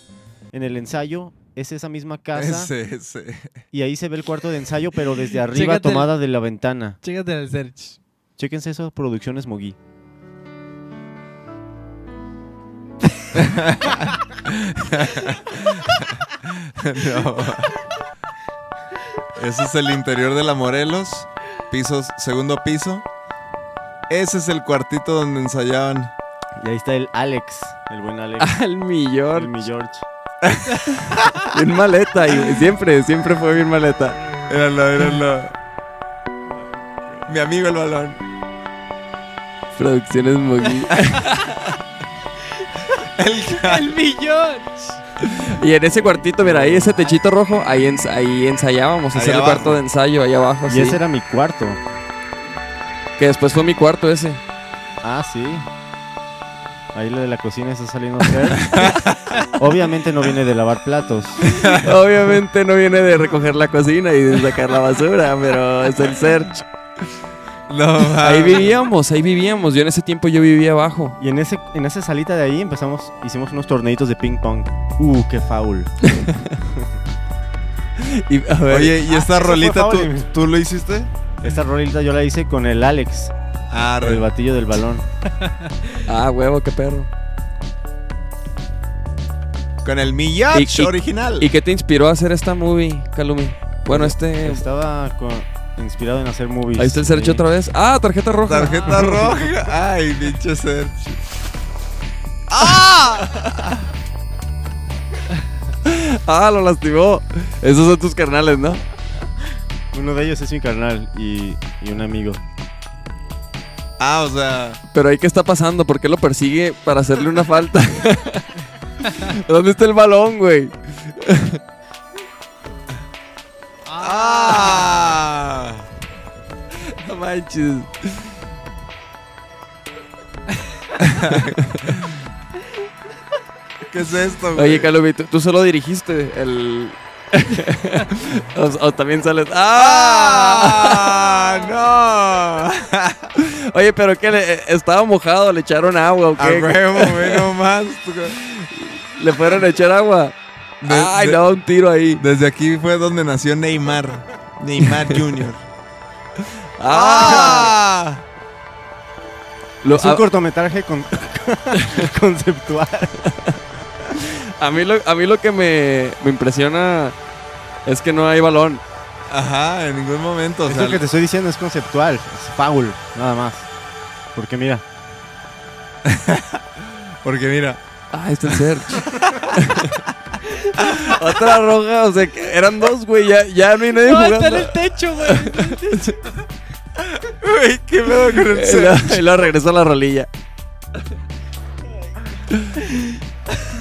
en el ensayo es esa misma casa Ese, ese. y ahí se ve el cuarto de ensayo, pero desde arriba Chécate el- tomada de la ventana. Chécate el search. Chéquense eso, Producciones Mogui. No. Ese es el interior de la Morelos, pisos, segundo piso. Ese es el cuartito donde ensayaban. Y ahí está el Alex, el buen Alex, Al millón. el mi George. Bien maleta. Y siempre, siempre fue bien maleta. Míralo, míralo. Mi amigo el balón. Producciones Mogui. El, ¡El millón! Y en ese cuartito, mira, ahí ese techito rojo, ahí, ens- ahí ensayábamos. Ese era el cuarto de ensayo, ahí abajo. Y sí. ese era mi cuarto. Que después fue mi cuarto ese. Ah, sí. Ahí lo de la cocina está saliendo. Obviamente no viene de lavar platos. Obviamente no viene de recoger la cocina y de sacar la basura, pero es el search. No, Ahí vivíamos, ahí vivíamos. Yo en ese tiempo yo vivía abajo. Y en ese en esa salita de ahí empezamos, hicimos unos torneitos de ping pong. Uh, qué foul. Y, a ver, Oye, ¿y Ah, esta fue rolita tú, tú lo hiciste? Esta rolita yo la hice con el Alex, Ah, el batillo del balón. ah, huevo, qué perro. con el Miyach original. ¿Y qué te inspiró a hacer esta movie, Calumi? Bueno, este... Estaba con- inspirado en hacer movies. Ahí está el search Sí. otra vez. Ah, tarjeta roja. Tarjeta roja. Ay, pinche Serge. Ah, lo lastimó. Esos son tus carnales, ¿no? Uno de ellos es mi carnal y, y un amigo. Ah, o sea. Pero ahí qué está pasando, ¿por qué lo persigue para hacerle una falta? ¿Dónde está el balón, güey? ¡Ah! No manches. ¿Qué es esto, güey? Oye, Calumi, ¿tú, tú solo dirigiste el. o, o también sales. ¡Ah! ¡Ah! ¡No! Oye, pero ¿qué? Le, ¿Estaba mojado? ¿Le echaron agua o A qué? huevo, güey, nomás. ¿Le fueron a echar agua? De- Ay, de- no, un tiro ahí. Desde aquí fue donde nació Neymar. Neymar Jr. ¡Ah! Lo- Es un a, cortometraje con- conceptual. A mí lo, a mí lo que me, me impresiona es que no hay balón. Ajá, en ningún momento. O sea, lo que te estoy diciendo, es conceptual. Es foul, nada más. Porque mira, Porque mira, Ah, está el Serge. Otra roja, o sea, que eran dos, güey. Ya, ya no hay nadie No, jugando. está en el techo, güey. güey, qué pedo con el Y Serge? luego- y luego regresó a la rolilla.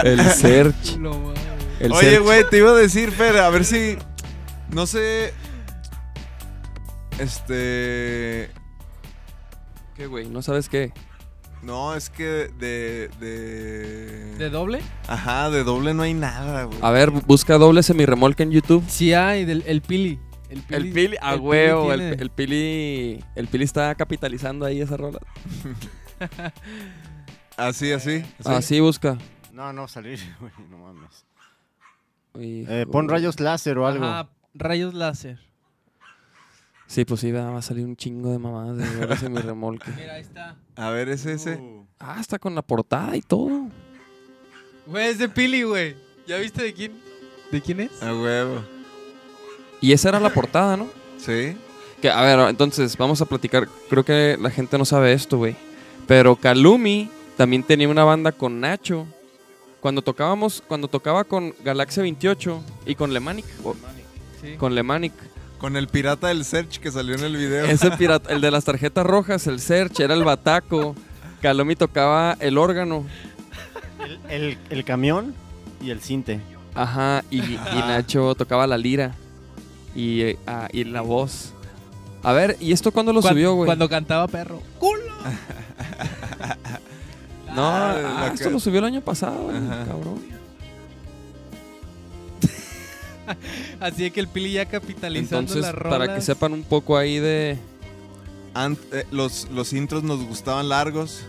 El Serge. Lo madre. El Oye, güey, te iba a decir, Fer, a ver si. No sé. Este. ¿Qué, güey? ¿No sabes qué? No, es que de. De. ¿De doble? Ajá, de doble no hay nada, güey. A ver, busca doble semirremolque en YouTube. Sí hay, del, el Pili. El Pili, El Pili, el huevo, el, tiene- el Pili. El Pili está capitalizando ahí esa rola. Así, así. Así busca. No, no salir, güey, no mames. Eh, pon rayos láser o algo. Ajá, rayos láser. Sí, pues sí, va a salir un chingo de mamadas de doble semirremolque. Mira, ahí está. A ver, es ese. Uh, Ah, está con la portada y todo. Güey, es de Pili, güey. ¿Ya viste de quién? ¿De quién es? A huevo. Y esa era la portada, ¿no? Sí. Que, a ver, entonces, vamos a platicar. Creo que la gente no sabe esto, güey. Pero Kalumi también tenía una banda con Nacho. Cuando tocábamos, cuando tocaba con Galaxia 28 y con Lemanic. o- Sí. Con Lemanic. Con el pirata del Search que salió en el video. Ese pirata, el de las tarjetas rojas, el Search, era el bataco. Kalumi tocaba el órgano. el, el- el camión y el cinte. Ajá, y, y Nacho tocaba la lira. Y, eh, ah, y la voz. A ver, ¿y esto cuándo lo subió, güey? Cuando cantaba perro. ¡Culo! No, Ah, ah, la esto lo subió el año pasado, Ajá. cabrón. Así que el Pili ya capitalizando Entonces, las rolas. para que sepan un poco ahí de... Ant- eh, los, los intros nos gustaban largos.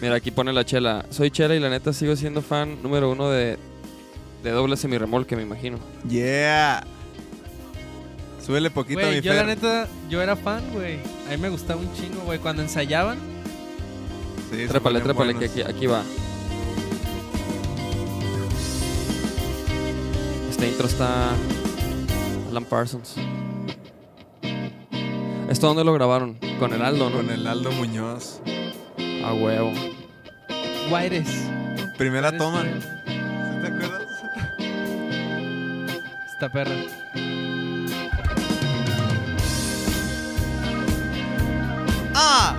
Mira, aquí pone la chela. Soy chela y la neta sigo siendo fan número uno de, de doble semirremolque, me imagino. Yeah. Súbele poquito a Güey, mi yo la neta, yo era fan, güey. A mí me gustaba un chingo, güey. Cuando ensayaban, Sí, Trépale, trépale, que aquí, aquí va. Este intro está... Alan Parsons. ¿Esto dónde lo grabaron? Con el Aldo, ¿no? Con el Aldo Muñoz. A huevo. Guaires. Primera Guaires toma. ¿Sí ¿Te acuerdas? Esta perra. ¡Ah!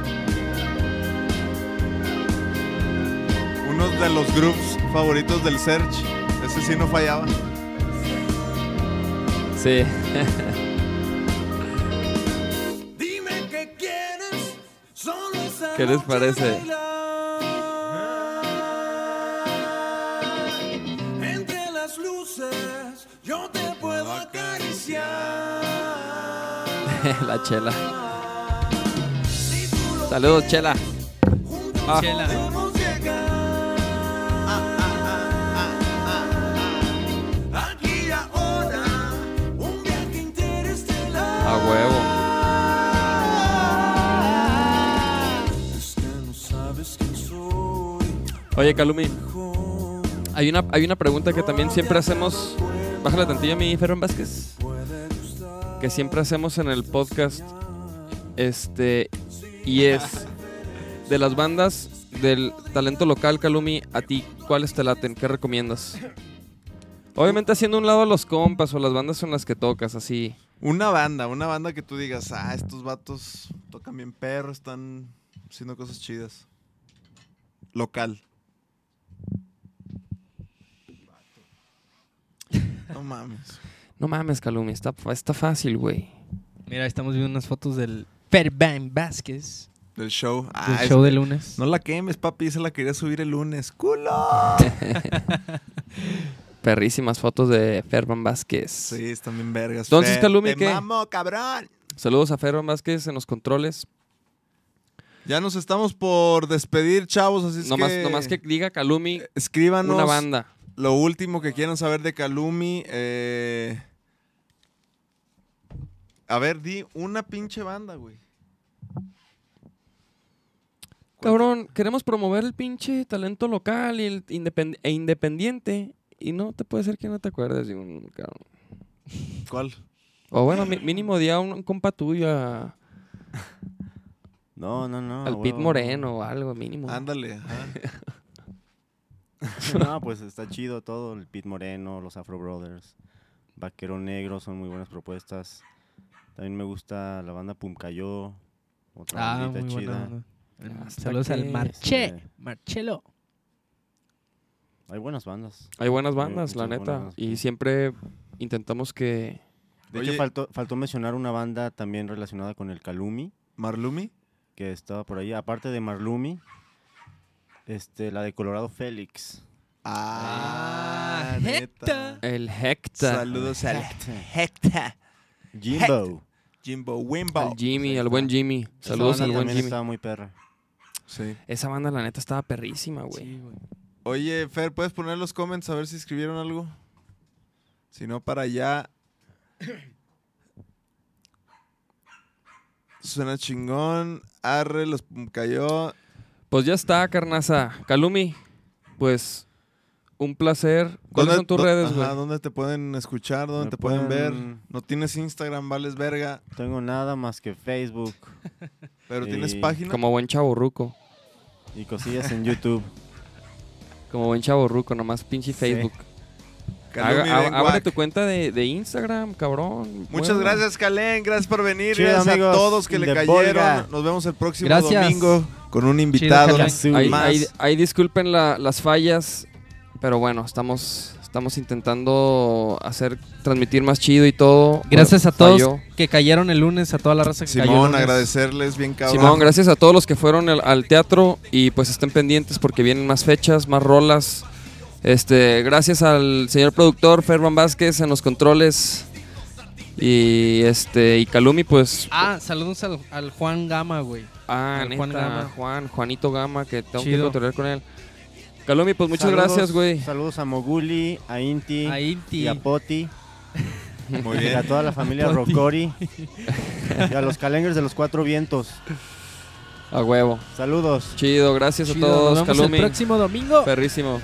Unos de los groups favoritos del Search. Ese sí no fallaba. Sí. Dime qué quieres, solo esa ¿Qué les parece? Entre las luces, yo te puedo acariciar. La chela. Saludos, chela. juntos Ah. Chela. Huevo. Oye, Calumi. Hay una, hay una pregunta que también siempre hacemos. Bájale tantillo a mi Ferran Vázquez. Que siempre hacemos en el podcast. Este. Y es. De las bandas del talento local, Calumi, a ti, ¿cuáles te laten? ¿Qué recomiendas? Obviamente haciendo un lado a los compas o las bandas son las que tocas, así. Una banda, una banda que tú digas, ah, estos vatos tocan bien perro, están haciendo cosas chidas. Local. No mames. No mames, Calumi, está, está fácil, güey. Mira, estamos viendo unas fotos del Ferban Vázquez. Del show. Del Ah, es- show de lunes. No la quemes, papi, se la quería subir el lunes. ¡Culo! Perrísimas fotos de Ferman Vázquez. Sí, están bien vergas. Entonces, Fer, Calumi, te ¿qué? mamo, cabrón! Saludos a Ferman Vázquez en los controles. Ya nos estamos por despedir, chavos, así es Nomás, que... nomás que diga Calumi Escríbanos una banda. lo último que quieran saber de Calumi. eh, A ver, di una pinche banda, güey. Cabrón, queremos promover el pinche talento local y el independ- e independiente. Y no te puede ser que no te acuerdes de un cabrón. ¿Cuál? O bueno, mínimo día un, un compa tuyo a- No, no, no. al Pit. Moreno o algo, mínimo. Ándale. ajá. No, pues está chido todo. El Pit Moreno, los Afro Brothers, Vaquero Negro son muy buenas propuestas. También me gusta la banda Pumcayó. Otra Ah, bandita muy chida. Saludos al Marche. Sí. Marchelo. Hay buenas bandas. Hay buenas Hay bandas, la neta. Y siempre intentamos que... De Oye. hecho, faltó, faltó mencionar una banda también relacionada con el Calumi, ¿Marlumi? que estaba por ahí. Aparte de Marlumi, este, la de Colorado Félix. Ah, neta. El Hecta. Saludos al Hecta. Jimbo. Jimbo Wimbo. Al Jimmy, al buen. Jimmy. Esa Saludos banda al buen también Jimmy. estaba muy perra. Sí. Esa banda, la neta, estaba perrísima, güey. Sí, güey. Oye, Fer, ¿puedes poner los comments a ver si escribieron algo? Si no, para allá. Suena chingón. Arre, los cayó. Pues ya está, carnaza. Calumi, pues un placer. ¿Cuáles son tus redes, güey? ¿Dónde te pueden escuchar? ¿Dónde Me te pueden ver? No tienes Instagram, vales verga. No tengo nada más que Facebook Pero tienes página. Como buen chaborruco. y cosillas en YouTube. Como buen chaborruco, nomás pinche Facebook. Haga- a- Abre tu cuenta de, de Instagram, cabrón. Muchas Bueno. gracias, Calen. Gracias por venir. Chido, gracias amigos. a todos que le cayeron. Volga. Nos vemos el próximo Gracias. domingo con un invitado. Azul. Ahí, más. ahí- ahí disculpen la- las fallas, pero bueno, estamos, estamos intentando hacer, transmitir más chido y todo. Gracias a todos falló. que cayeron el lunes, a toda la raza que cayó el Simón, lunes. agradecerles bien cabrón. Simón, gracias a todos los que fueron al, al teatro y pues estén pendientes porque vienen más fechas, más rolas. Este, gracias al señor productor Ferman Vázquez en los controles y este y Calumi pues Ah, saludos al, al Juan Gama, güey. ah, neta, Juan Gama. Juan, Juanito Gama que tengo que Chido. controlar con él. Calumi, pues muchas Saludos- gracias, güey. Saludos a Moguli, a Inti, A Inti. y a Poti, Muy y a toda la familia. Rocori, y a los calengers de los cuatro vientos. A huevo. Saludos. Chido, gracias Chido, a todos, Nos vemos Calumi. el próximo domingo. Perrísimo.